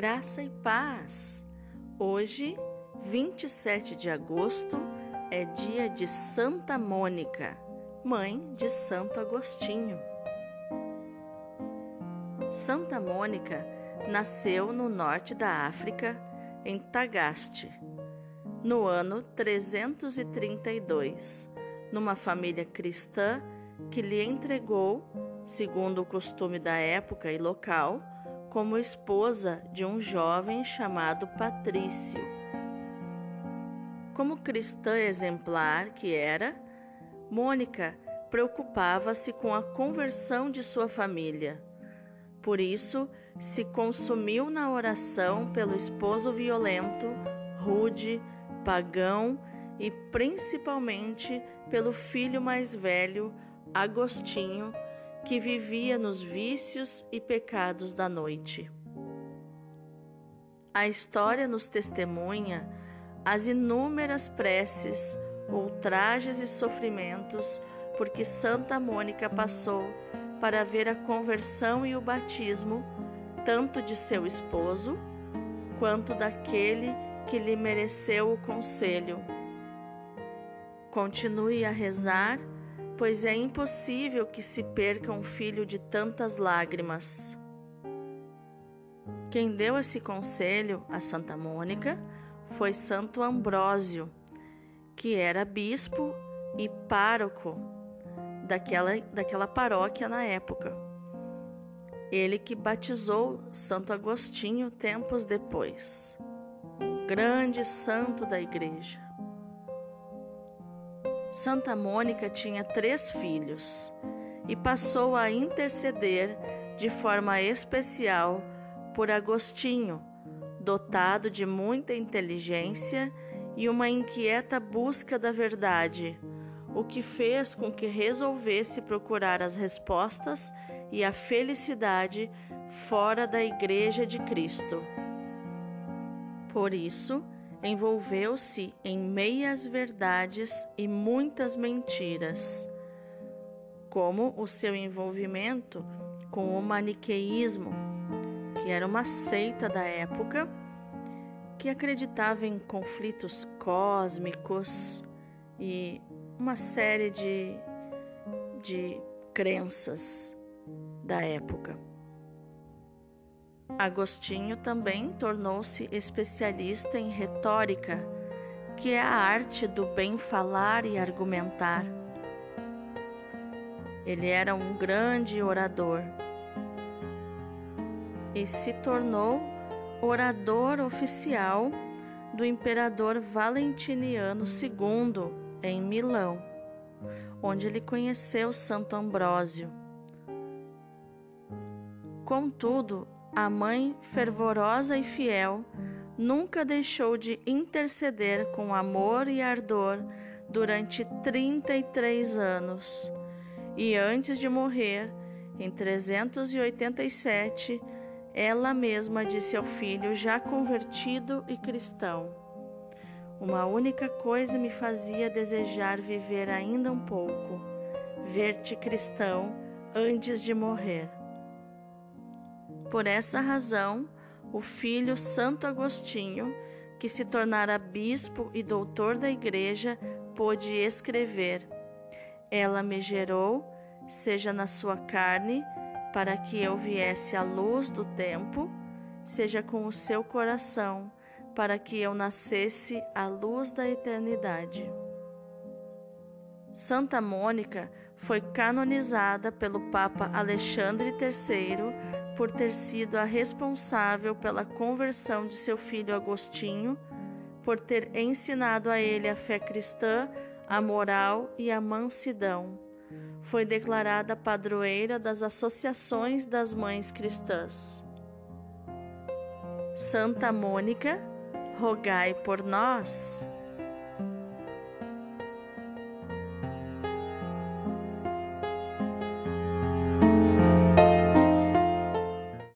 Graça e paz! Hoje, 27 de agosto, é dia de Santa Mônica, mãe de Santo Agostinho. Santa Mônica nasceu no norte da África, em Tagaste, no ano 332, numa família cristã que lhe entregou, segundo o costume da época e local, como esposa de um jovem chamado Patrício. Como cristã exemplar que era, Mônica preocupava-se com a conversão de sua família. Por isso, se consumiu na oração pelo esposo violento, rude, pagão e principalmente pelo filho mais velho, Agostinho, que vivia nos vícios e pecados da noite. A história nos testemunha as inúmeras preces, ultrajes e sofrimentos por que Santa Mônica passou para ver a conversão e o batismo tanto de seu esposo quanto daquele que lhe mereceu o conselho. Continue a rezar pois é impossível que se perca um filho de tantas lágrimas. Quem deu esse conselho a Santa Mônica foi Santo Ambrósio, que era bispo e pároco daquela, daquela paróquia na época. Ele que batizou Santo Agostinho tempos depois, um grande santo da igreja. Santa Mônica tinha três filhos e passou a interceder de forma especial por Agostinho, dotado de muita inteligência e uma inquieta busca da verdade, o que fez com que resolvesse procurar as respostas e a felicidade fora da Igreja de Cristo. Por isso, envolveu-se em meias verdades e muitas mentiras, como o seu envolvimento com o maniqueísmo, que era uma seita da época que acreditava em conflitos cósmicos e uma série de, de crenças da época. Agostinho também tornou-se especialista em retórica, que é a arte do bem falar e argumentar. Ele era um grande orador e se tornou orador oficial do imperador Valentiniano II em Milão, onde ele conheceu Santo Ambrósio. Contudo, a mãe fervorosa e fiel nunca deixou de interceder com amor e ardor durante 33 anos. E antes de morrer, em 387, ela mesma disse ao filho, já convertido e cristão: Uma única coisa me fazia desejar viver ainda um pouco, ver-te cristão antes de morrer. Por essa razão, o filho Santo Agostinho, que se tornara bispo e doutor da Igreja, pôde escrever: Ela me gerou, seja na sua carne, para que eu viesse à luz do tempo, seja com o seu coração, para que eu nascesse à luz da eternidade. Santa Mônica foi canonizada pelo Papa Alexandre III por ter sido a responsável pela conversão de seu filho Agostinho, por ter ensinado a ele a fé cristã, a moral e a mansidão. Foi declarada padroeira das associações das mães cristãs. Santa Mônica, rogai por nós.